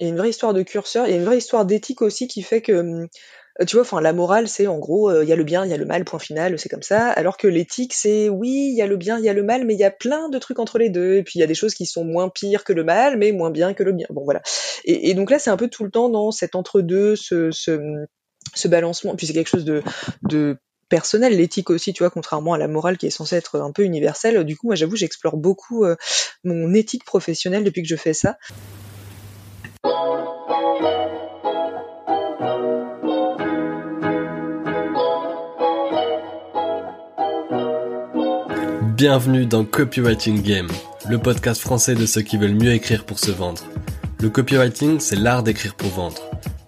Il y a une vraie histoire de curseur, il y a une vraie histoire d'éthique aussi qui fait que hum, tu vois, enfin la morale c'est en gros euh, il y a le bien, il y a le mal, point final, c'est comme ça. Alors que l'éthique c'est oui, il y a le bien, il y a le mal, mais il y a plein de trucs entre les deux. Et puis il y a des choses qui sont moins pires que le mal, mais moins bien que le bien. Bon voilà. Et, donc là c'est un peu tout le temps dans cet entre deux, ce, ce, ce balancement. Puis c'est quelque chose de, de personnel, l'éthique aussi, tu vois, contrairement à la morale qui est censée être un peu universelle. Du coup, moi, j'avoue, j'explore beaucoup euh, mon éthique professionnelle depuis que je fais ça. Bienvenue dans Copywriting Game, le podcast français de ceux qui veulent mieux écrire pour se vendre. Le copywriting, c'est l'art d'écrire pour vendre.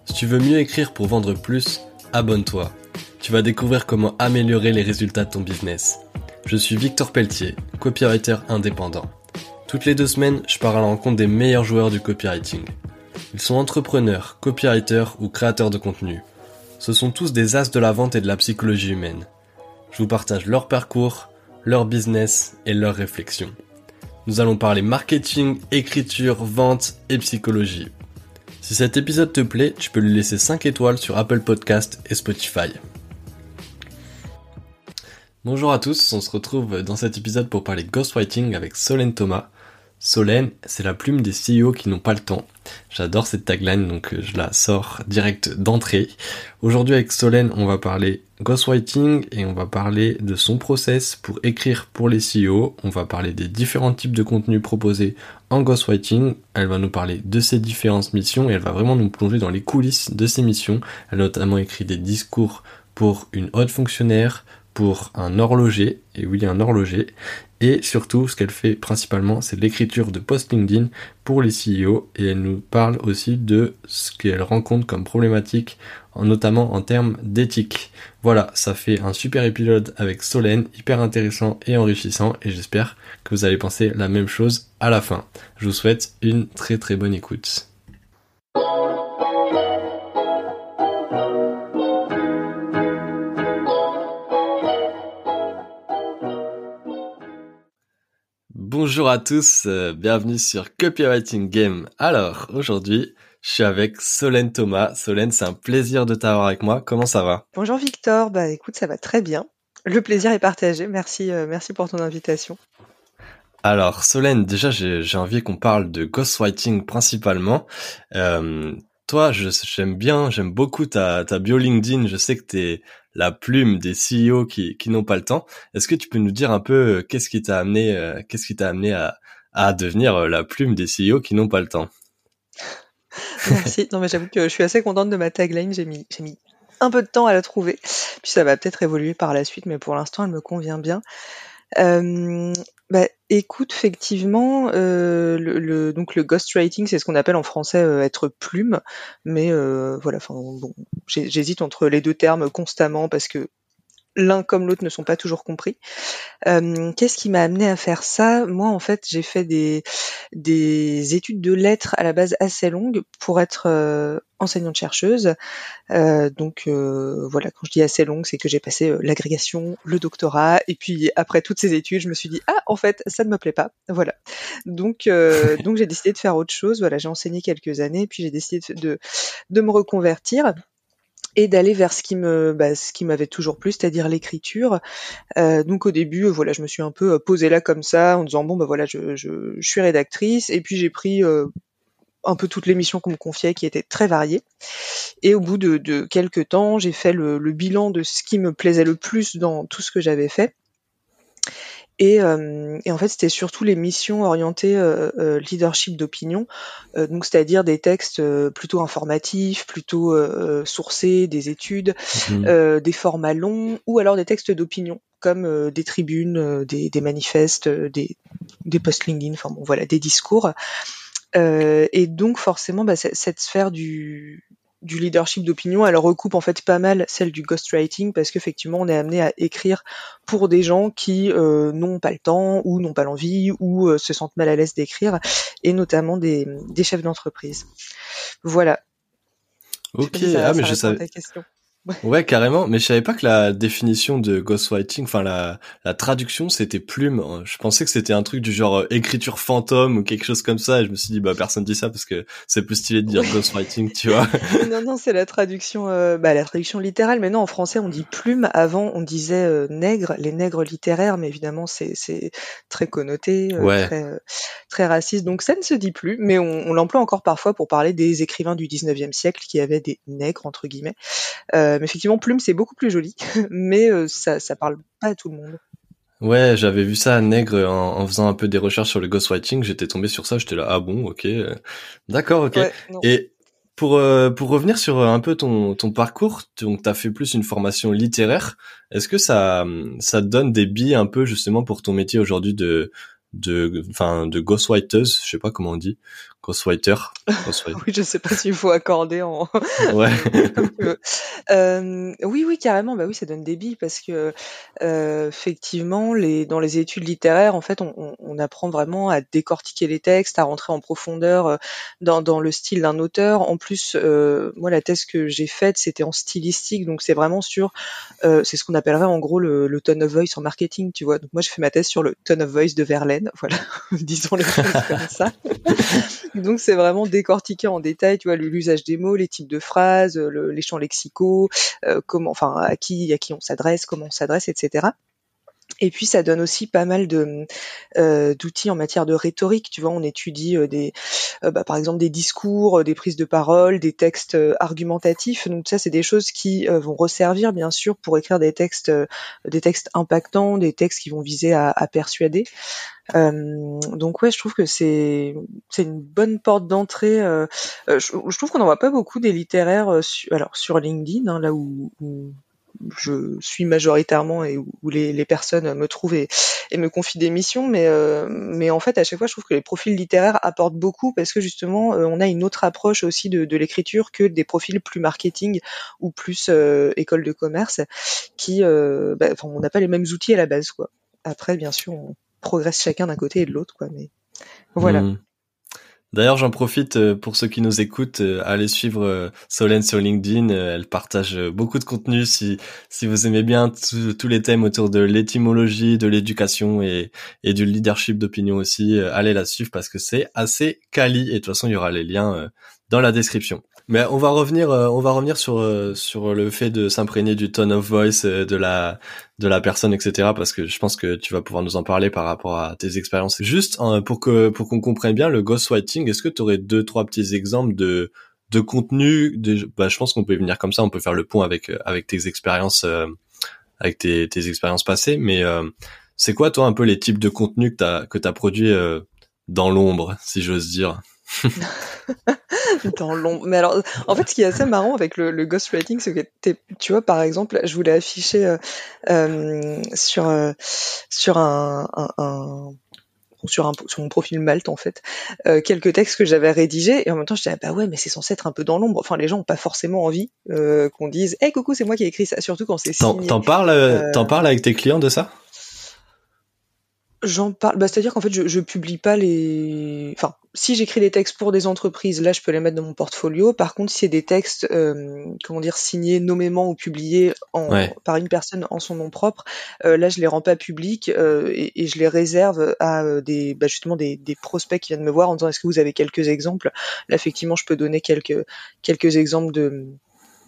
Si tu veux mieux écrire pour vendre plus, abonne-toi. Tu vas découvrir comment améliorer les résultats de ton business. Je suis Victor Pelletier, copywriter indépendant. Toutes les deux semaines, je pars à la rencontre des meilleurs joueurs du copywriting. Ils sont entrepreneurs, copywriters ou créateurs de contenu. Ce sont tous des as de la vente et de la psychologie humaine. Je vous partage leur parcours, leur business et leurs réflexions. Nous allons parler marketing, écriture, vente et psychologie. Si cet épisode te plaît, tu peux lui laisser 5 étoiles sur Apple Podcast et Spotify. Bonjour à tous, on se retrouve dans cet épisode pour parler ghostwriting avec Solène Thomas. Solène, c'est la plume des CEO qui n'ont pas le temps. J'adore cette tagline, donc je la sors direct d'entrée. Aujourd'hui avec Solène, on va parler ghostwriting et on va parler de son process pour écrire pour les CEO. On va parler des différents types de contenus proposés en ghostwriting. Elle va nous parler de ses différentes missions et elle va vraiment nous plonger dans les coulisses de ses missions. Elle a notamment écrit des discours pour une haute fonctionnaire, pour un horloger, et oui un horloger, et surtout ce qu'elle fait principalement c'est l'écriture de post LinkedIn pour les CEO et elle nous parle aussi de ce qu'elle rencontre comme problématique notamment en termes d'éthique. Voilà, ça fait un super épisode avec Solène, hyper intéressant et enrichissant et j'espère que vous allez penser la même chose à la fin. Je vous souhaite une très très bonne écoute. Bonjour à tous, euh, bienvenue sur Copywriting Game. Alors, aujourd'hui, je suis avec Solène Thomas. Solène, c'est un plaisir de t'avoir avec moi. Comment ça va? Bonjour Victor, bah écoute, ça va très bien. Le plaisir est partagé. Merci, euh, merci pour ton invitation. Alors, Solène, déjà, j'ai envie qu'on parle de ghostwriting principalement. Euh, toi, j'aime bien, j'aime beaucoup ta, ta bio LinkedIn. Je sais que tu es la plume des CEO qui, qui n'ont pas le temps. Est-ce que tu peux nous dire un peu euh, qu'est-ce qui t'a amené, qu'est-ce qui t'a amené à, à devenir la plume des CEO qui n'ont pas le temps? Merci. Non, mais j'avoue que je suis assez contente de ma tagline. J'ai mis, j'ai mis un peu de temps à la trouver. Puis ça va peut-être évoluer par la suite, mais pour l'instant, elle me convient bien. Euh, bah, écoute, effectivement, euh, le, donc le ghostwriting, c'est ce qu'on appelle en français euh, être plume, mais voilà, enfin bon, j'hésite entre les deux termes constamment parce que l'un comme l'autre ne sont pas toujours compris. Euh, qu'est-ce qui m'a amené à faire ça? Moi, en fait, j'ai fait des, des études de lettres à la base assez longues pour être euh, enseignante-chercheuse. Euh, donc voilà, quand je dis assez longue, c'est que j'ai passé l'agrégation, le doctorat, et puis après toutes ces études, je me suis dit ah en fait ça ne me plaît pas. Voilà. Donc donc j'ai décidé de faire autre chose. Voilà, j'ai enseigné quelques années, puis j'ai décidé de, de me reconvertir et d'aller vers ce qui me bah, ce qui m'avait toujours plu c'est-à-dire l'écriture. Euh, donc au début euh, voilà je me suis un peu euh, posée là comme ça en disant bon bah voilà je, je, suis rédactrice. Et puis j'ai pris un peu toutes les missions qu'on me confiait qui étaient très variées. Et au bout de, de quelques temps j'ai fait le bilan de ce qui me plaisait le plus dans tout ce que j'avais fait et, euh, et, en fait, c'était surtout les missions orientées euh, euh leadership d'opinion, euh, donc c'est-à-dire des textes plutôt informatifs, plutôt sourcés, des études, mmh. des formats longs, ou alors des textes d'opinion comme des tribunes, des, des manifestes, des, des posts LinkedIn, enfin bon voilà, des discours. et donc forcément, bah, cette sphère du, du leadership d'opinion, elle recoupe en fait pas mal celle du ghostwriting parce qu'effectivement on est amené à écrire pour des gens qui euh, n'ont pas le temps ou n'ont pas l'envie ou euh, se sentent mal à l'aise d'écrire et notamment des, des chefs d'entreprise. Voilà. Ok, ah mais je savais. Ouais, carrément. Mais je savais pas que la définition de ghostwriting, enfin la, la traduction, c'était plume. Je pensais que c'était un truc du genre euh, écriture fantôme ou quelque chose comme ça. Et je me suis dit, bah personne dit ça parce que c'est plus stylé de dire ghostwriting, tu vois. non, non, c'est la traduction, euh, bah la traduction littérale. Mais non, en français, on dit plume. Avant, on disait euh, nègre, les nègres littéraires. Mais évidemment, c'est c'est très connoté, très très raciste. Donc ça ne se dit plus. Mais on, on l'emploie encore parfois pour parler des écrivains du 19e siècle qui avaient des nègres entre guillemets. Euh, mais effectivement, Plume, c'est beaucoup plus joli, mais euh, ça, ça parle pas à tout le monde. Ouais, j'avais vu ça à Nègre en, faisant un peu des recherches sur le ghostwriting. J'étais tombé sur ça, j'étais là, ah bon, ok, d'accord, ok. Et pour euh, pour revenir sur un peu ton ton parcours, donc t'as fait plus une formation littéraire. Est-ce que ça ça te donne des billes un peu justement pour ton métier aujourd'hui de de enfin de ghostwriters, je sais pas comment on dit, ghostwriter. oui, je sais pas s'il faut accorder en. ouais. euh, oui, oui, carrément. Bah oui, ça donne des billes parce que euh, effectivement, les dans les études littéraires, en fait, on, on, apprend vraiment à décortiquer les textes, à rentrer en profondeur euh, dans, dans le style d'un auteur. En plus, euh, moi, la thèse que j'ai faite, c'était en stylistique, donc c'est vraiment sur, c'est ce qu'on appellerait en gros le, le tone of voice en marketing, tu vois. Donc moi, j'ai fait ma thèse sur le tone of voice de Verlaine voilà, disons les choses comme ça. Donc c'est vraiment décortiquer en détail, tu vois, l'usage des mots, les types de phrases, les champs lexicaux, euh, comment, enfin à qui à qui on s'adresse, comment on s'adresse, etc. Et puis ça donne aussi pas mal de euh, d'outils en matière de rhétorique. Tu vois, on étudie euh, des, euh, bah, par exemple des discours, des prises de parole, des textes argumentatifs. Donc ça, c'est des choses qui vont resservir bien sûr pour écrire des textes, des textes impactants, des textes qui vont viser à, à persuader. donc ouais, je trouve que c'est c'est une bonne porte d'entrée. Je, je, trouve qu'on n'en voit pas beaucoup des littéraires, alors sur LinkedIn, hein, là où, où je suis majoritairement et où les, personnes me trouvent et, me confient des missions, mais, euh, mais en fait à chaque fois je trouve que les profils littéraires apportent beaucoup parce que justement euh, on a une autre approche aussi de, de l'écriture que des profils plus marketing ou plus euh, école de commerce qui, bah, on n'a pas les mêmes outils à la base quoi. Après bien sûr on progresse chacun d'un côté et de l'autre quoi, mais voilà. Mmh. D'ailleurs, j'en profite euh, pour ceux qui nous écoutent, euh, allez suivre euh, Solène sur LinkedIn. Elle partage beaucoup de contenu. Si si vous aimez bien tous les thèmes autour de l'étymologie, de l'éducation et et du leadership d'opinion aussi, allez la suivre parce que c'est assez quali. Et de toute façon, il y aura les liens dans la description. Mais on va revenir, euh, on va revenir sur euh, sur le fait de s'imprégner du tone of voice euh, de la de la personne, etc. Parce que je pense que tu vas pouvoir nous en parler par rapport à tes expériences. Juste pour que pour qu'on comprenne bien le ghostwriting, est-ce que tu aurais deux trois petits exemples de de contenu de, bah, je pense qu'on peut venir comme ça, on peut faire le pont avec avec tes expériences avec tes tes expériences passées. Mais c'est quoi toi un peu les types de contenus que t'as que t'as produit dans l'ombre, si j'ose dire? dans l'ombre. Mais alors, en fait, ce qui est assez marrant avec le, le ghostwriting, c'est que tu vois, par exemple, je voulais afficher euh, euh, sur euh, sur un, un, sur, un, sur mon profil Malte en fait euh, quelques textes que j'avais rédigés et en même temps je disais ah bah ouais mais c'est censé être un peu dans l'ombre. Enfin les gens ont pas forcément envie euh, qu'on dise hey coucou c'est moi qui ai écrit ça. Surtout quand c'est t'en parles euh, t'en parles avec tes clients de ça? J'en parle, bah, c'est-à-dire qu'en fait, je, je publie pas les. Enfin, si j'écris des textes pour des entreprises, là, je peux les mettre dans mon portfolio. Par contre, si c'est des textes, euh, comment dire, signés nommément ou publiés en, par une personne en son nom propre, euh, là, je les rends pas publics euh, et, et, je les réserve à euh, des, bah, justement, des, des, prospects qui viennent me voir en disant est-ce que vous avez quelques exemples? Là, effectivement, je peux donner quelques quelques exemples de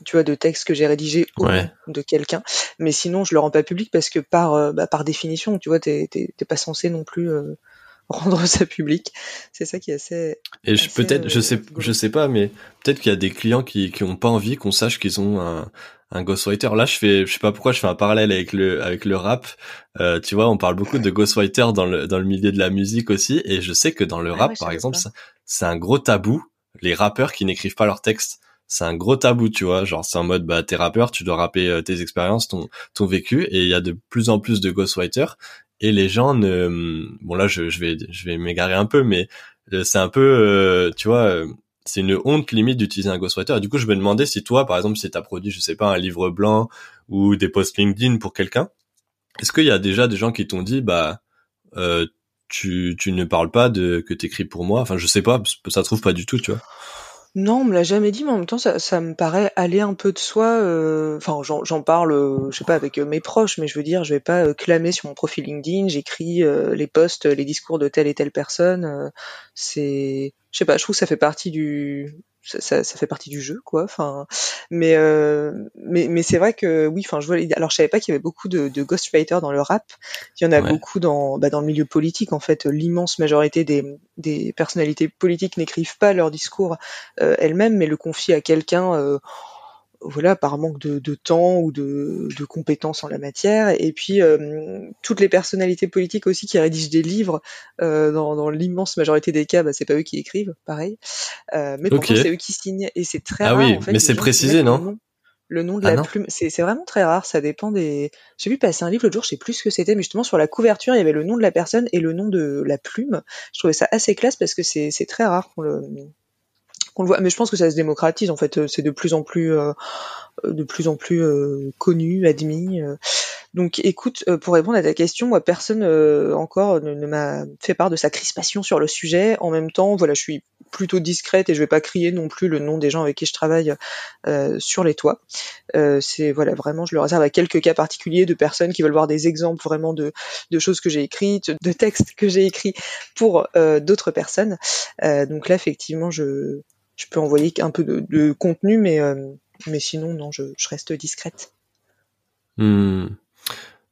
tu vois, de textes que j'ai rédigés au de quelqu'un. Mais sinon, je le rends pas public parce que par, euh, bah, par définition, tu vois, t'es, t'es, pas censé non plus euh, rendre ça public. C'est ça qui est assez. Et je, peut-être, je sais, je sais pas, mais peut-être qu'il y a des clients qui, qui ont pas envie qu'on sache qu'ils ont un, un ghostwriter. Là, je fais, je sais pas pourquoi, je fais un parallèle avec le, avec le rap. Euh, tu vois, on parle beaucoup de ghostwriter dans le, dans le milieu de la musique aussi, et je sais que dans le rap, par exemple, c'est un gros tabou. Les rappeurs qui n'écrivent pas leurs textes c'est un gros tabou, tu vois. Genre, c'est en mode, bah, t'es rappeur, tu dois rapper euh, tes expériences, ton, ton vécu, et il y a de plus en plus de ghostwriters. Et les gens ne, bon là, je, je vais, je vais m'égarer un peu, mais euh, c'est un peu, euh, tu vois, c'est une honte limite d'utiliser un ghostwriter. Et du coup, je me demandais si toi, par exemple, si t'as produit, je sais pas, un livre blanc ou des posts LinkedIn pour quelqu'un, est-ce qu'il y a déjà des gens qui t'ont dit, bah, tu, tu ne parles pas de que t'écris pour moi? Enfin, je sais pas, ça trouve pas du tout, tu vois. Non, on me l'a jamais dit, mais en même temps, ça, ça me paraît aller un peu de soi. euh, Enfin, j'en j'en parle, euh, je sais pas, avec euh, mes proches, mais je veux dire, je vais pas clamer sur mon profil LinkedIn. J'écris les posts, les discours de telle et telle personne. euh, c'est, je sais pas, je trouve que ça fait partie du, ça, ça, ça fait partie du jeu, quoi. Enfin, mais euh, mais mais c'est vrai que oui. Enfin, je vois. Alors, je savais pas qu'il y avait beaucoup de, de ghostwriters dans le rap. Il y en a Ouais. beaucoup dans bah, dans le milieu politique. En fait, l'immense majorité des des personnalités politiques n'écrivent pas leurs discours euh, elle-même, mais le confie à quelqu'un, euh, voilà, par manque de, de temps ou de, de compétences en la matière. Et puis euh, toutes les personnalités politiques aussi qui rédigent des livres, euh, dans, dans l'immense majorité des cas, bah, c'est pas eux qui écrivent, pareil. Euh, mais pourtant c'est eux qui signent, et c'est très Ah rare oui, en fait. mais c'est précisé, non le nom, le nom de Ah la non plume. C'est c'est vraiment très rare. Ça dépend des. J'ai vu passer un livre l'autre jour, je sais plus ce que c'était, mais justement sur la couverture il y avait le nom de la personne et le nom de la plume. Je trouvais ça assez classe parce que c'est c'est très rare qu'on le Mais je pense que ça se démocratise en fait. C'est de plus en plus euh, de plus en plus euh, connu, admis. euh. Donc écoute, euh, pour répondre à ta question, moi personne euh, encore ne, m'a fait part de sa crispation sur le sujet. En même temps, voilà, je suis plutôt discrète et je vais pas crier non plus le nom des gens avec qui je travaille euh, sur les toits. Euh, c'est voilà, vraiment, je le réserve à quelques cas particuliers de personnes qui veulent voir des exemples vraiment de, de choses que j'ai écrites, de textes que j'ai écrits pour euh, d'autres personnes. Euh, donc là, effectivement, je je peux envoyer un peu de, contenu, mais euh, mais sinon, non, je, je reste discrète. Hmm.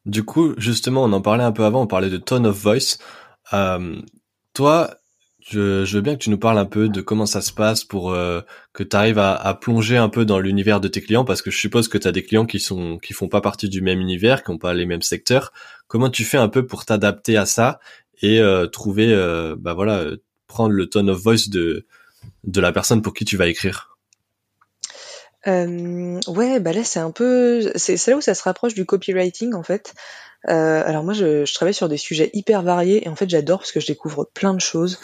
Du coup, justement, on en parlait un peu avant, on parlait de tone of voice. Euh, toi, je, je veux bien que tu nous parles un peu de comment ça se passe pour euh, que tu arrives à, à plonger un peu dans l'univers de tes clients, parce que je suppose que tu as des clients qui sont qui font pas partie du même univers, qui ont pas les mêmes secteurs. Comment tu fais un peu pour t'adapter à ça et euh, trouver, euh, bah voilà, euh, prendre le tone of voice de de la personne pour qui tu vas écrire. Euh, ouais, bah là c'est un peu, c'est là où ça se rapproche du copywriting en fait. Euh, alors moi je, travaille sur des sujets hyper variés et en fait j'adore parce que je découvre plein de choses.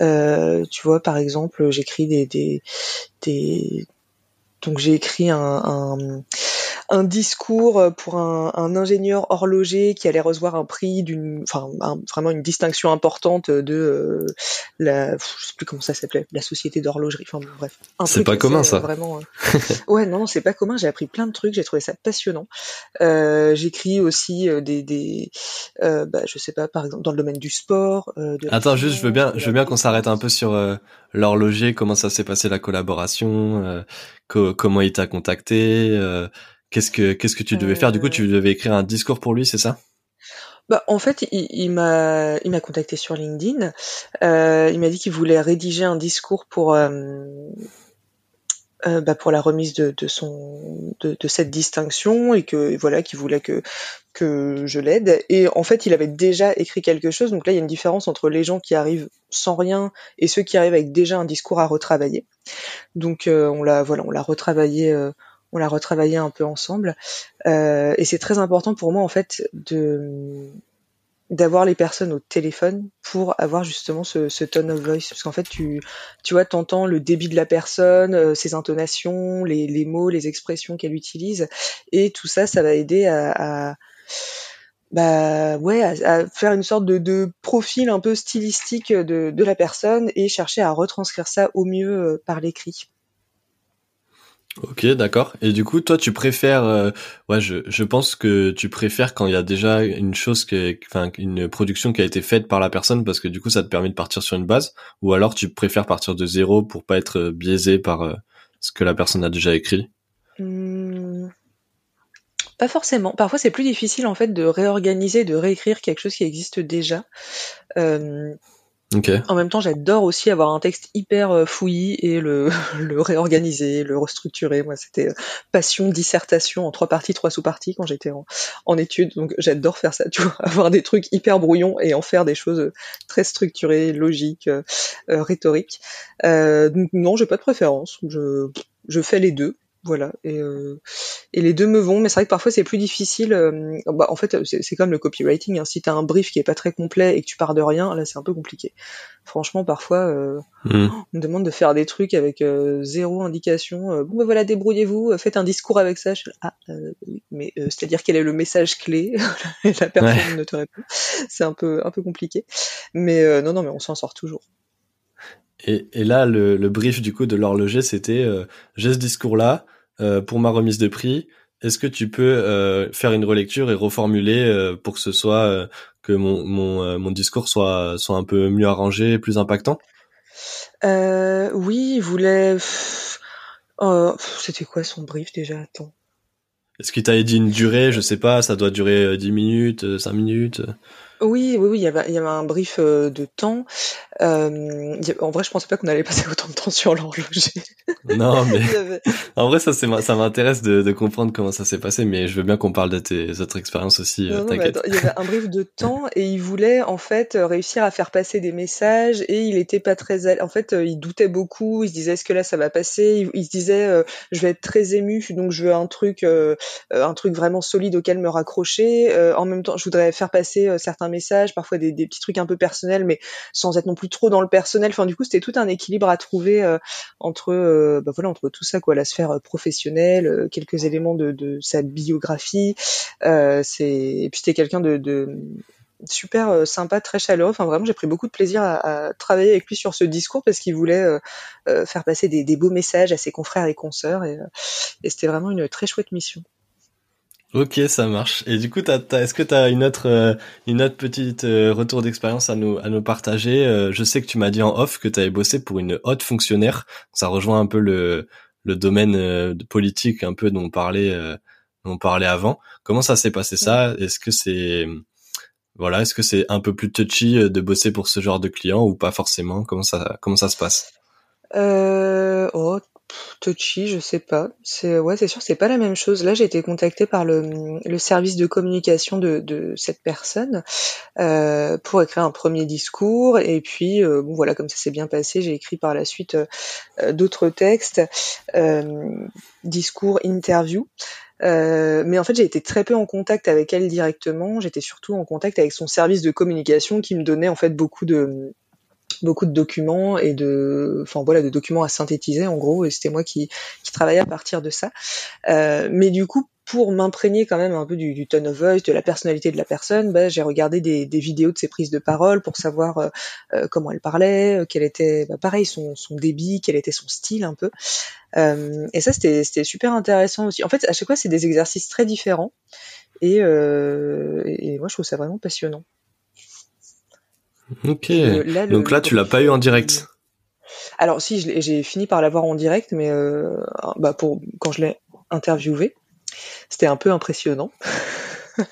Euh, tu vois par exemple j'écris des, donc j'ai écrit un un discours pour un, un ingénieur horloger qui allait recevoir un prix d'une, enfin un- vraiment une distinction importante de euh, la, je sais plus comment ça s'appelait, la société d'horlogerie. Enfin bon, bref, C'est pas commun, euh, ça. Vraiment. euh, Ouais, non, non, c'est pas commun. J'ai appris plein de trucs. J'ai trouvé ça passionnant. Euh, J'écris aussi euh, des, des euh, bah, je sais pas, par exemple dans le domaine du sport. Euh, de Attends, juste, je veux bien, je veux bien qu'on s'arrête un peu sur euh, l'horloger, comment ça s'est passé la collaboration, euh, co- comment il t'a contacté, euh, qu'est-ce que qu'est-ce que tu devais faire? Du coup, Euh, tu devais écrire un discours pour lui, c'est ça? Bah, en fait, il, m'a, il m'a contacté sur LinkedIn. Euh, il m'a dit qu'il voulait rédiger un discours pour, euh, euh, bah, pour la remise de, de son, de, de cette distinction et que voilà, qu'il voulait que que je l'aide. Et en fait, il avait déjà écrit quelque chose. Donc là, il y a une différence entre les gens qui arrivent sans rien et ceux qui arrivent avec déjà un discours à retravailler. Donc euh, on l'a, voilà, on l'a retravaillé. On l'a retravaillé un peu ensemble. Euh, et c'est très important pour moi en fait d'avoir les personnes au téléphone pour avoir justement ce, tone of voice. Parce qu'en fait tu tu vois t'entends le débit de la personne euh, ses intonations les, mots les expressions qu'elle utilise. Et tout ça ça va aider à, bah faire une sorte de, profil un peu stylistique de, de la personne et chercher à retranscrire ça au mieux euh, par l'écrit Ok, d'accord. Et du coup, toi, tu préfères, euh, ouais, je, je pense que tu préfères quand il y a déjà une chose qui, enfin, une production qui a été faite par la personne parce que du coup, ça te permet de partir sur une base, ou alors tu préfères partir de zéro pour pas être euh, biaisé par euh, ce que la personne a déjà écrit? Hmm, pas forcément parfois c'est plus difficile en fait de réorganiser de réécrire quelque chose qui existe déjà Euh, En même temps, j'adore aussi avoir un texte hyper euh, fouillis et le, réorganiser, le restructurer. Moi, c'était euh, passion, dissertation en trois parties, trois sous-parties quand j'étais en, en études. Donc, j'adore faire ça, tu vois, avoir des trucs hyper brouillons et en faire des choses euh, très structurées, logiques, rhétoriques. Euh, non, j'ai pas de préférence. Je fais les deux. Voilà, et, euh, et les deux me vont, mais c'est vrai que parfois c'est plus difficile. euh, bah, en fait, c'est comme le copywriting. Hein, si t'as un brief qui est pas très complet et que tu pars de rien, là c'est un peu compliqué. Franchement, parfois, euh, Hmm. on me demande de faire des trucs avec euh, zéro indication. Euh, bon, ben voilà, débrouillez-vous, faites un discours avec ça. Je ah, euh, oui, mais euh, c'est-à-dire quel est le message clé? La personne Ouais. ne te répond. C'est un peu, un peu compliqué. Mais euh, non, non, mais on s'en sort toujours. Et, et là, le, le, brief du coup de l'horloger, c'était euh, j'ai ce discours-là euh, pour ma remise de prix. Est-ce que tu peux euh, faire une relecture et reformuler pour que ce soit que mon mon, mon discours soit soit un peu mieux arrangé, plus impactant? Oui, il voulait. Oh, c'était quoi son brief déjà? Attends. Est-ce qu'il t'a dit une durée? Je sais pas, ça doit durer 10 minutes, 5 minutes oui, oui, oui, il y avait, il y avait un brief de temps. Euh, en vrai, je pensais pas qu'on allait passer autant de temps sur l'horloger. Non, mais en vrai, ça, c'est, ça m'intéresse de, de, comprendre comment ça s'est passé, mais je veux bien qu'on parle de tes autres expériences aussi. Non, non, attends, il y avait un brief de temps et il voulait en fait réussir à faire passer des messages et il était pas très, en fait, il doutait beaucoup. Il se disait est-ce que là ça va passer? Il, se disait euh, je vais être très ému, donc je veux un truc, euh, un truc vraiment solide auquel me raccrocher. en même temps, je voudrais faire passer certains messages, parfois des, des petits trucs un peu personnels, mais sans être non plus trop dans le personnel. Enfin, du coup, c'était tout un équilibre à trouver euh, entre, euh, bah voilà, entre tout ça, quoi, la sphère euh, professionnelle, quelques éléments de, sa biographie. c'est et puis c'était quelqu'un de, super sympa, très chaleureux. Enfin, vraiment, j'ai pris beaucoup de plaisir à, travailler avec lui sur ce discours parce qu'il voulait faire passer des, beaux messages à ses confrères et consoeurs. Et c'était vraiment une très chouette mission. Ok, ça marche. Et du coup, est-ce que tu as une autre, euh, une autre petite euh, retour d'expérience à nous, à nous partager? Euh, Je sais que tu m'as dit en off que tu avais bossé pour une haute fonctionnaire. Ça rejoint un peu le, le domaine politique un peu dont on parlait, dont on parlait avant. Comment ça s'est passé ça? Est-ce que c'est voilà, est-ce que c'est un peu plus touchy de bosser pour ce genre de client ou pas forcément? Comment ça, comment ça se passe? Euh, oh, touchy, je sais pas. C'est ouais, c'est sûr, c'est pas la même chose. Là, j'ai été contactée par le, service de communication de, cette personne euh, pour écrire un premier discours. Et puis, euh, bon voilà, comme ça s'est bien passé, j'ai écrit par la suite euh, d'autres textes, discours, interview. Mais en fait, j'ai été très peu en contact avec elle directement. J'étais surtout en contact avec son service de communication qui me donnait en fait beaucoup de beaucoup de documents et de, enfin voilà, documents à synthétiser en gros. Et c'était moi qui, qui travaillais à partir de ça. Euh, mais du coup, pour m'imprégner quand même un peu du, tone of voice, de la personnalité de la personne, bah, j'ai regardé des, vidéos de ses prises de parole pour savoir euh, euh comment elle parlait, quel était, bah, pareil, son, débit, quel était son style un peu. Et ça, c'était super intéressant aussi. En fait, à chaque fois, c'est des exercices très différents. Et, et moi, je trouve ça vraiment passionnant. Ok. Donc là, tu l'as pas eu en direct. Alors si, j'ai fini par l'avoir en direct, mais euh, bah pour quand je l'ai interviewé, c'était un peu impressionnant.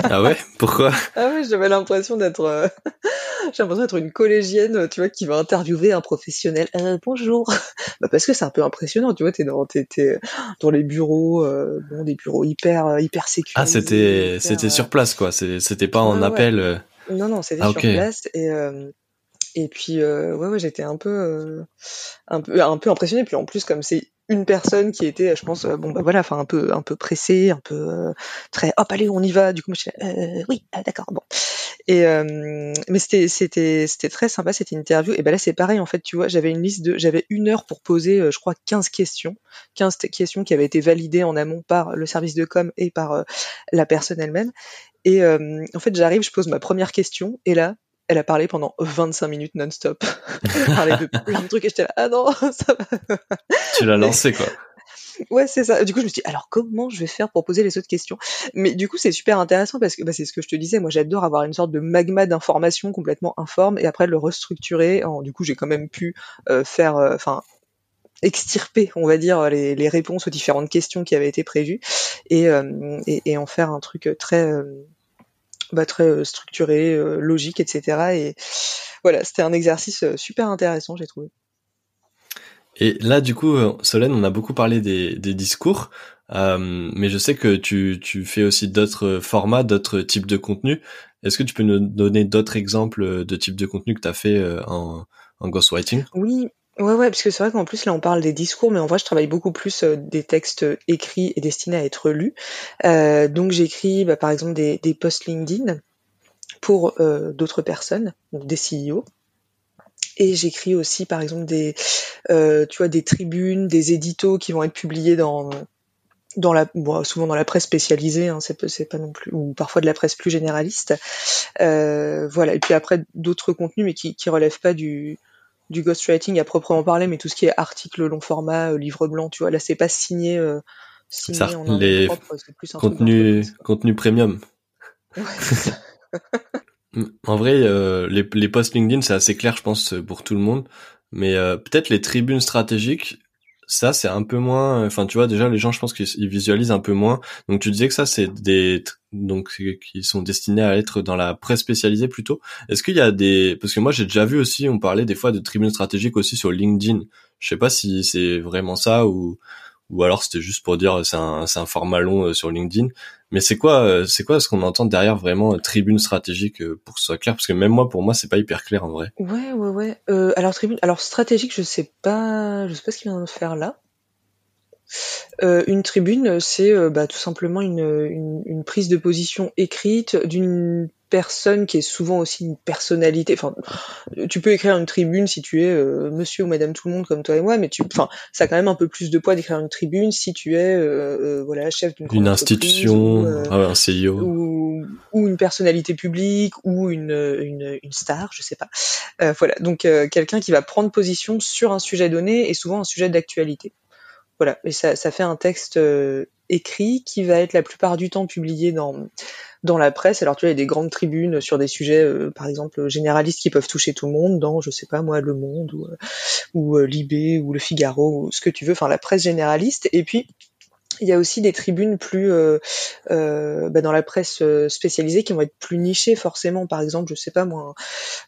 ah ouais? Pourquoi? Ah ouais, j'avais l'impression d'être, euh, j'ai l'impression d'être une collégienne, tu vois, qui va interviewer un professionnel. Euh, bonjour. bah parce que c'est un peu impressionnant, tu vois, t'es dans, t'es, dans les bureaux, euh, bon, des bureaux hyper, hyper sécurisés. Ah c'était, c'était sur place quoi. C'était pas en appel. Non, non, c'était ah, sur place et euh, et puis euh, ouais, ouais j'étais un peu euh, un peu un peu impressionnée. Puis en plus, comme c'est une personne qui était, je pense, bon bah voilà, enfin un peu un peu pressée, un peu très hop allez on y va. Du coup, moi je oui, ah, d'accord, bon. Et mais c'était c'était c'était très sympa cette interview. Et ben là c'est pareil en fait, tu vois, j'avais une liste de, j'avais une heure pour poser, je crois 15 questions, 15 questions qui avaient été validées en amont par le service de com et par la personne elle-même. Et euh, en fait, j'arrive, je pose ma première question, et là, elle a parlé pendant 25 minutes non-stop. elle parlait de plein de trucs, et j'étais là, ah non, ça va. Tu l'as lancé, quoi. Ouais, c'est ça. Du coup, je me suis dit, alors comment je vais faire pour poser les autres questions? Mais du coup, c'est super intéressant parce que bah, c'est ce que je te disais. Moi, j'adore avoir une sorte de magma d'informations complètement informe et après le restructurer. du coup, j'ai quand même pu euh, faire, euh, enfin, extirper, on va dire, les, les, réponses aux différentes questions qui avaient été prévues et, euh, et, et en faire un truc très euh, bah, très euh, structuré, logique, etc. Et voilà, c'était un exercice super intéressant, j'ai trouvé. Et là, du coup, Solène, on a beaucoup parlé des, des discours, euh, mais je sais que tu, tu fais aussi d'autres formats, d'autres types de contenus. Est-ce que tu peux nous donner d'autres exemples de types de contenus que tu as fait en, en ghostwriting? Oui, Ouais, ouais, parce que c'est vrai qu'en plus là on parle des discours, mais en vrai je travaille beaucoup plus euh, des textes écrits et destinés à être lus. Euh, donc j'écris bah, par exemple des, des posts LinkedIn pour euh, d'autres personnes, donc des CEO. Et j'écris aussi par exemple des, euh, tu vois, des tribunes, des éditos qui vont être publiés dans dans la bon, souvent dans la presse spécialisée hein, c'est pas non plus ou parfois de la presse plus généraliste euh, voilà et puis après d'autres contenus mais qui qui relèvent pas du du ghostwriting à proprement parler, mais tout ce qui est article long format, livre blanc, tu vois, là c'est pas signé, signé Ça, en les propre, c'est plus un contenu, contenu premium. Ouais, en vrai, les, les posts LinkedIn, c'est assez clair, je pense, pour tout le monde. Mais peut-être les tribunes stratégiques, ça c'est un peu moins enfin tu vois déjà les gens je pense qu'ils visualisent un peu moins. Donc tu disais que ça c'est des donc qui sont destinés à être dans la presse spécialisée plutôt. Est-ce qu'il y a des parce que moi j'ai déjà vu aussi on parlait des fois de tribunes stratégiques aussi sur LinkedIn. Je sais pas si c'est vraiment ça ou ou alors c'était juste pour dire c'est un un format long euh, sur LinkedIn. Mais c'est quoi euh, c'est quoi ce qu'on entend derrière vraiment euh, tribune stratégique pour que ce soit clair? Parce que même moi pour moi c'est pas hyper clair en vrai. Ouais ouais ouais. Alors tribune alors stratégique je sais pas je sais pas ce qu'il vient de faire là euh, une tribune, c'est euh, bah, tout simplement une, une, une, prise de position écrite d'une personne qui est souvent aussi une personnalité. Enfin, tu peux écrire une tribune si tu es euh, monsieur ou madame tout le monde comme toi et moi, mais tu, enfin, ça a quand même un peu plus de poids d'écrire une tribune si tu es, voilà, chef d'une une institution, ou, ah un CEO, ou, ou, une personnalité publique, ou une, une, une star, je sais pas. voilà, donc quelqu'un qui va prendre position sur un sujet donné et souvent un sujet d'actualité. Voilà, et ça, ça fait un texte euh, écrit qui va être la plupart du temps publié dans dans la presse. Alors tu vois, il y a des grandes tribunes sur des sujets, euh, par exemple généralistes qui peuvent toucher tout le monde, dans je sais pas moi Le Monde ou, euh, ou Libé ou Le Figaro ou ce que tu veux, enfin la presse généraliste. Et puis il y a aussi des tribunes plus euh, euh, bah dans la presse euh, spécialisée qui vont être plus nichées forcément. Par exemple, je sais pas moi,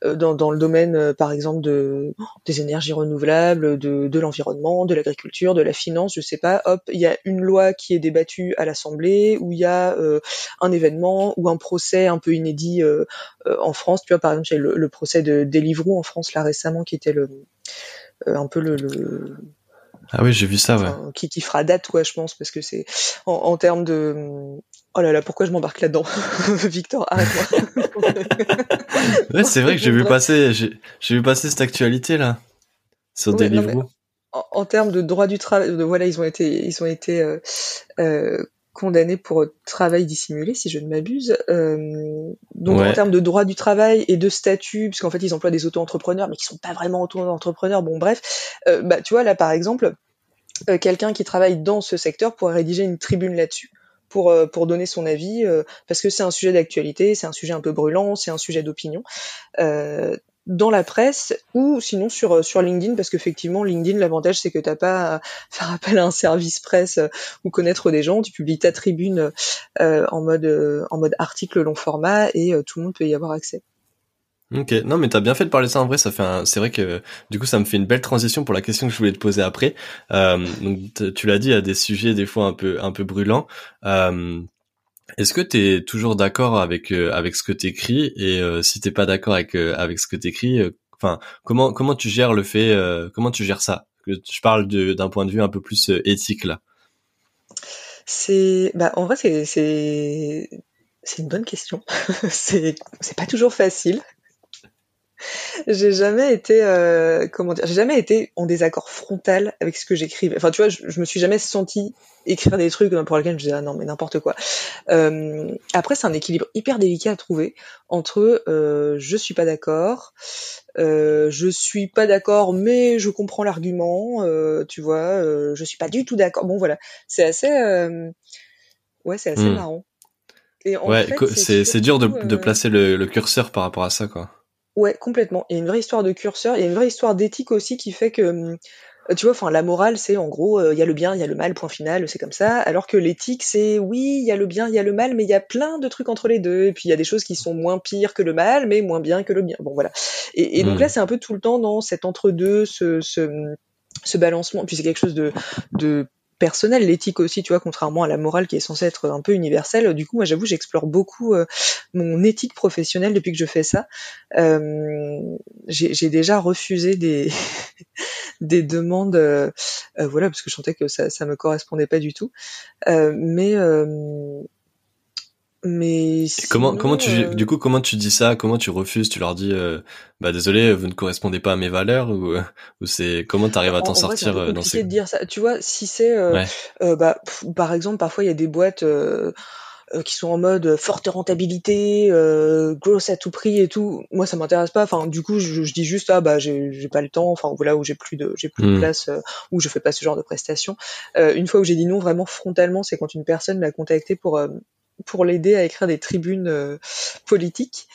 euh, dans, dans le domaine euh, par exemple de des énergies renouvelables, de, de l'environnement, de l'agriculture, de la finance, je sais pas. Hop, il y a une loi qui est débattue à l'Assemblée, où il y a un événement ou un procès un peu inédit en France. Tu vois, par exemple, a le, le procès de Deliveroo en France là récemment, qui était le un peu le, le ah oui, j'ai vu ça, ouais. qui, qui fera date, quoi, je pense, parce que c'est en, en termes de. Oh là là, pourquoi je m'embarque là-dedans Victor, arrête-moi. ouais, c'est vrai que j'ai vu passer, j'ai vu passer cette actualité là sur des livres. En, en, termes de droit du travail, voilà, ils ont été, ils ont été euh, euh, condamnés pour travail dissimulé, si je ne m'abuse. Euh, donc en termes de droit du travail et de statut, puisqu'en fait ils emploient des auto-entrepreneurs, mais qui sont pas vraiment auto-entrepreneurs. Bon bref, euh, bah tu vois là par exemple, euh, quelqu'un qui travaille dans ce secteur pourrait rédiger une tribune là-dessus. Pour, pour donner son avis, parce que c'est un sujet d'actualité, c'est un sujet un peu brûlant, c'est un sujet d'opinion. Euh, dans la presse ou sinon sur euh, sur LinkedIn parce qu'effectivement LinkedIn l'avantage c'est que t'as pas à faire appel à un service presse euh, ou connaître des gens tu publies ta tribune euh, en mode euh, en mode article long format et tout le monde peut y avoir accès Ok, non mais t'as bien fait de parler ça en vrai, ça fait un... c'est vrai que du coup ça me fait une belle transition pour la question que je voulais te poser après. donc tu l'as dit, il y a des sujets des fois un peu un peu brûlants. Est-ce que tu es toujours d'accord avec euh, avec ce que t'écris et euh, si t'es pas d'accord avec euh, avec ce que t'écris, enfin comment comment tu gères le fait, comment tu gères ça? Je parle d'un point de vue un peu plus éthique là. C'est bah en vrai c'est c'est c'est une bonne question. c'est c'est pas toujours facile. j'ai jamais été euh, comment dire j'ai jamais été en désaccord frontal avec ce que j'écrivais. Enfin tu vois je, je, me suis jamais senti écrire des trucs pour lesquels je disais ah non mais n'importe quoi. Euh, après c'est un équilibre hyper délicat à trouver entre euh, je suis pas d'accord euh, je suis pas d'accord mais je comprends l'argument euh, tu vois je suis pas du tout d'accord. Bon voilà. C'est assez ouais c'est assez hmm. marrant. Et en ouais c'est dur de, de placer le, le curseur par rapport à ça quoi Ouais, complètement. Il y a une vraie histoire de curseur, il y a une vraie histoire d'éthique aussi qui fait que, hum, tu vois, enfin, la morale, c'est en gros, euh, il y a le bien, il y a le mal, point final, c'est comme ça. Alors que l'éthique, c'est oui, il y a le bien, il y a le mal, mais il y a plein de trucs entre les deux. Et puis il y a des choses qui sont moins pires que le mal, mais moins bien que le bien. Bon, voilà. Et, et donc mmh. là, c'est un peu tout le temps dans cet entre-deux, ce, ce, ce balancement. Puis c'est quelque chose de, de personnel, l'éthique aussi, tu vois, contrairement à la morale qui est censée être un peu universelle. Du coup, moi, j'avoue, j'explore beaucoup euh, mon éthique professionnelle depuis que je fais ça. Euh, j'ai déjà refusé des des demandes, euh, euh, voilà, parce que je sentais que ça, ça me correspondait pas du tout. Euh, mais comment comment tu euh, du coup comment tu dis ça? Comment tu refuses? Tu leur dis euh, bah désolé vous ne correspondez pas à mes valeurs ou ou c'est comment t'arrives à t'en sortir vrai, euh, dans ces de dire ça tu vois si c'est euh, ouais. bah par exemple parfois il y a des boîtes qui sont en mode forte rentabilité, euh, growth à tout prix et tout. Moi, ça m'intéresse pas. Enfin, du coup, je, dis juste ah bah j'ai pas le temps. Enfin, voilà où j'ai plus de j'ai plus de hmm. place, où je fais pas ce genre de prestations. une fois où j'ai dit non vraiment frontalement, c'est quand une personne m'a contacté pour pour l'aider à écrire des tribunes politiques.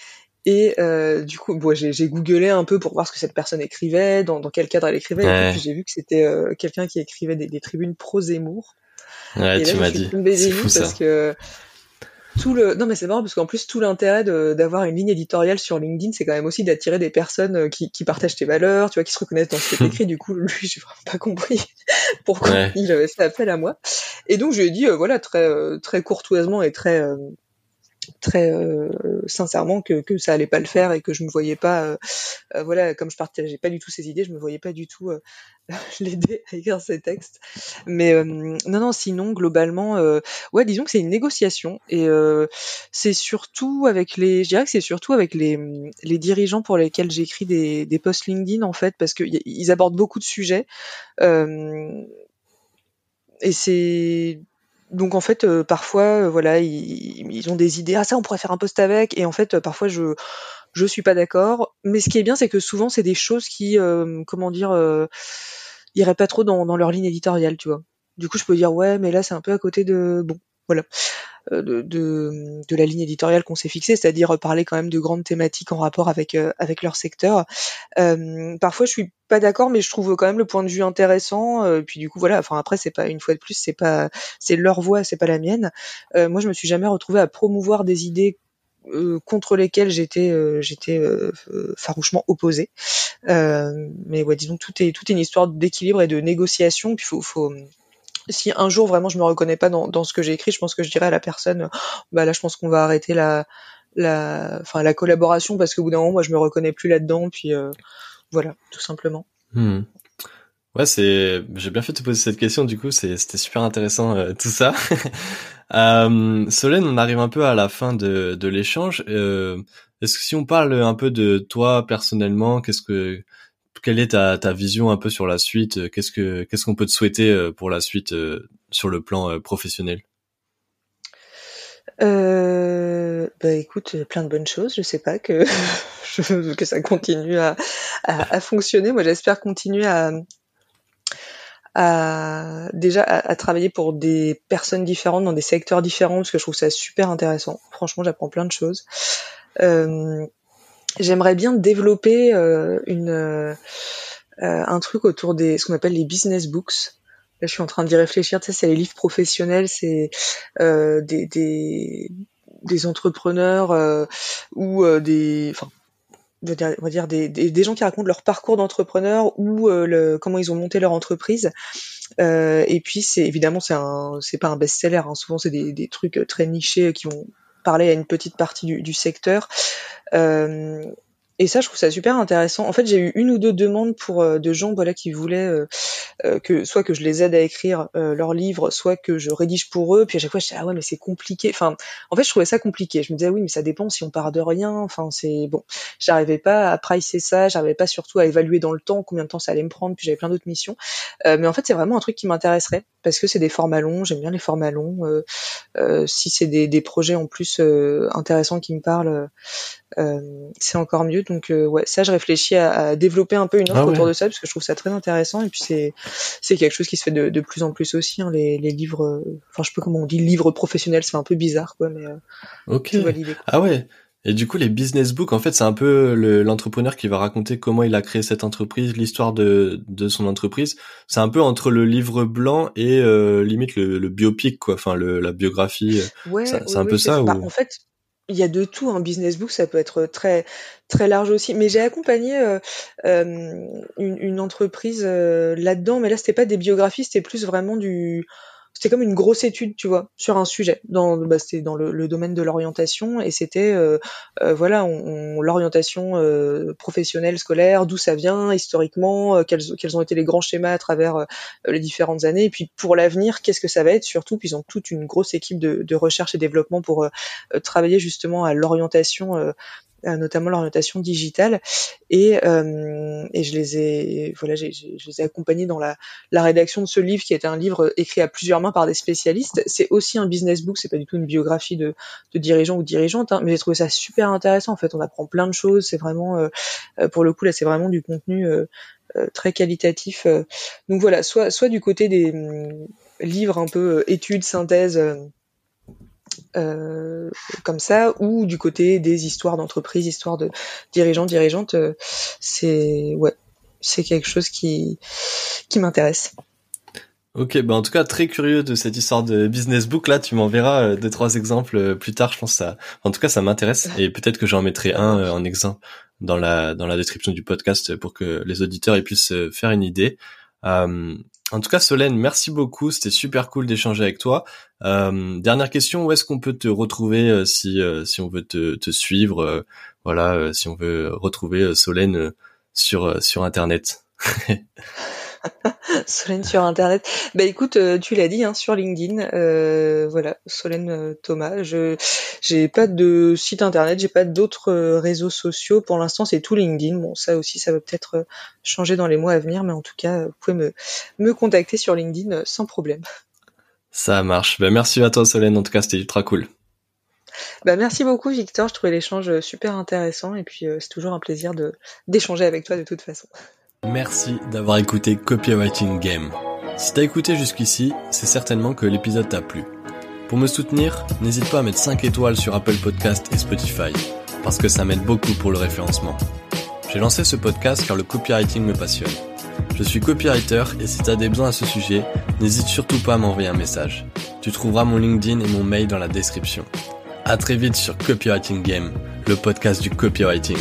Et euh, du coup, bon, j'ai googlé un peu pour voir ce que cette personne écrivait, dans, dans quel cadre elle écrivait. Et puis j'ai vu que c'était euh, quelqu'un qui écrivait des, des tribunes pro Zemmour. Ouais, tu m'as dit. C'est fou parce que tout le non mais c'est marrant parce qu'en plus tout l'intérêt d'avoir une ligne éditoriale sur LinkedIn c'est quand même aussi d'attirer des personnes euh, qui, qui, partagent tes valeurs tu vois qui se reconnaissent dans ce que tu écris du coup lui j'ai vraiment pas compris pourquoi il avait fait appel à moi. Et donc je lui ai dit euh, voilà très très courtoisement et très très euh, sincèrement que, que ça allait pas le faire et que je me voyais pas euh, euh, voilà comme je partageais pas du tout ces idées je me voyais pas du tout l'aider à écrire ces textes. Mais non non sinon globalement ouais disons que c'est une négociation et c'est surtout avec les je dirais que c'est surtout avec les, dirigeants pour lesquels j'écris des, des posts LinkedIn en fait parce qu'ils abordent beaucoup de sujets et c'est donc en fait, euh, parfois, euh, voilà, ils, ont des idées. Ah ça, on pourrait faire un post avec. Et en fait, euh, parfois, je je suis pas d'accord. Mais ce qui est bien, c'est que souvent, c'est des choses qui, comment dire, iraient pas trop dans, dans leur ligne éditoriale, tu vois. Du coup, je peux dire ouais, mais là, c'est un peu à côté de bon, voilà. Euh, de, de, de, la ligne éditoriale qu'on s'est fixée, c'est-à-dire parler quand même de grandes thématiques en rapport avec euh, avec leur secteur. Euh, parfois, je suis pas d'accord, mais je trouve quand même le point de vue intéressant. Euh, puis du coup, voilà. Enfin, après, c'est pas une fois de plus, c'est pas c'est leur voix, c'est pas la mienne. moi, je me suis jamais retrouvée à promouvoir des idées contre lesquelles j'étais j'étais farouchement opposée. mais ouais, disons tout est tout est une histoire d'équilibre et de négociation. Puis faut faut si un jour vraiment je me reconnais pas dans, dans ce que j'ai écrit, je pense que je dirais à la personne, bah là je pense qu'on va arrêter la, la, enfin la collaboration parce qu'au bout d'un moment moi je me reconnais plus là-dedans, puis euh, voilà tout simplement. Hmm. Ouais, c'est, j'ai bien fait de te poser cette question. Du coup, c'était super intéressant euh, tout ça. euh, Solène, on arrive un peu à la fin de, de l'échange. Euh, Est-ce que si on parle un peu de toi personnellement, qu'est-ce que quelle est ta, ta, vision un peu sur la suite Qu'est-ce que qu'est-ce qu'on peut te souhaiter euh, pour la suite euh, sur le plan euh, professionnel? Euh, bah écoute, plein de bonnes choses. Je sais pas que que ça continue à, à, à fonctionner. Moi, j'espère continuer à, à déjà à, travailler pour des personnes différentes dans des secteurs différents parce que je trouve ça super intéressant. Franchement, j'apprends plein de choses. Euh, J'aimerais bien développer euh, une, euh, un truc autour des ce qu'on appelle les business books. Là, je suis en train d'y réfléchir. Tu sais, c'est les livres professionnels, c'est euh, des, entrepreneurs euh, ou euh, des, enfin, on va dire des, des, gens qui racontent leur parcours d'entrepreneur ou comment ils ont monté leur entreprise. et puis, c'est évidemment, c'est un, pas un best-seller. Hein. Souvent, c'est des, des trucs très nichés qui vont parler à une petite partie du, secteur. Euh, et ça, je trouve ça super intéressant. En fait, j'ai eu une ou deux demandes pour euh, de gens voilà qui voulaient euh, euh, que soit que je les aide à écrire leurs livres, soit que je rédige pour eux. Puis à chaque fois, je disais ah ouais mais c'est compliqué. Enfin, en fait, je trouvais ça compliqué. Je me disais oui mais ça dépend si on part de rien. Enfin c'est bon. J'arrivais pas à pricer ça. J'arrivais pas surtout à évaluer dans le temps combien de temps ça allait me prendre. Puis j'avais plein d'autres missions. mais en fait, c'est vraiment un truc qui m'intéresserait parce que c'est des formats longs. J'aime bien les formats longs. si c'est des, des, projets en plus intéressants qui me parlent, c'est encore mieux. Donc euh, ouais, ça je réfléchis à, à, développer un peu une offre ah autour de ça parce que je trouve ça très intéressant et puis c'est c'est quelque chose qui se fait de, de plus en plus aussi hein, les, les livres. Euh, enfin je sais pas comment on dit livres professionnels, c'est un peu bizarre quoi, mais euh, ok. Ah ouais. Et du coup, les business books, en fait, c'est un peu l'entrepreneur qui va raconter comment il a créé cette entreprise, l'histoire de, de son entreprise. C'est un peu entre le livre blanc et euh, limite le, le, biopic, quoi. Enfin, le, la biographie. Ouais, c'est un peu ça. Ou... en fait, il y a de tout un business book ça peut être très très large aussi. Mais j'ai accompagné euh, euh, une, une, entreprise euh, là-dedans mais là c'était pas des biographies c'était plus vraiment du c'était comme une grosse étude, tu vois, sur un sujet. Dans, bah, c'était dans le, domaine de l'orientation et c'était, euh, euh, voilà, on, l'orientation euh, professionnelle, scolaire, d'où ça vient historiquement, quels, ont été les grands schémas à travers les différentes années, et puis pour l'avenir, qu'est-ce que ça va être? Surtout. Puis ils ont toute une grosse équipe de recherche et développement pour travailler justement à l'orientation notamment l'orientation digitale, et, et je les ai, voilà, je les ai accompagnés dans la, la rédaction de ce livre qui est un livre écrit à plusieurs mains par des spécialistes. C'est aussi un business book, c'est pas du tout une biographie de, de dirigeant ou dirigeante, hein, mais j'ai trouvé ça super intéressant. En fait, on apprend plein de choses. C'est vraiment, pour le coup, là, c'est vraiment du contenu très qualitatif. Donc voilà, soit, soit du côté des hum, livres un peu études, synthèses euh, comme ça, ou du côté des histoires d'entreprise, histoires de dirigeants, dirigeantes, euh, c'est ouais, c'est quelque chose qui qui m'intéresse. Ok, bah en tout cas très curieux de cette histoire de business book là. Tu m'enverras euh, deux trois exemples plus tard. Je pense ça. En tout cas, ça m'intéresse et peut-être que j'en mettrai un en exemple dans la dans la description du podcast pour que les auditeurs puissent faire une idée. Euh, en tout cas, Solène, merci beaucoup. C'était super cool d'échanger avec toi. Euh, dernière question, où est-ce qu'on peut te retrouver euh, si euh, si on veut te, te suivre, voilà, si on veut retrouver Solène sur sur internet? Solène sur internet. Bah écoute, euh, tu l'as dit hein, sur LinkedIn, euh, voilà, Solène euh, Thomas. Je j'ai pas de site internet, j'ai pas d'autres réseaux sociaux pour l'instant. C'est tout LinkedIn. Bon, ça aussi, ça va peut-être changer dans les mois à venir, mais en tout cas, vous pouvez me me contacter sur LinkedIn sans problème. Ça marche. Bah, merci à toi Solène. En tout cas, c'était ultra cool. Bah, merci beaucoup Victor, je trouvais l'échange super intéressant et puis c'est toujours un plaisir de d'échanger avec toi de toute façon. Merci d'avoir écouté Copywriting Game. Si t'as écouté jusqu'ici, c'est certainement que l'épisode t'a plu. Pour me soutenir, n'hésite pas à mettre 5 étoiles sur Apple Podcast et Spotify, parce que ça m'aide beaucoup pour le référencement. J'ai lancé ce podcast car le copywriting me passionne. Je suis copywriter et si t'as des besoins à ce sujet, n'hésite surtout pas à m'envoyer un message. Tu trouveras mon LinkedIn et mon mail dans la description. À très vite sur Copywriting Game, le podcast du copywriting.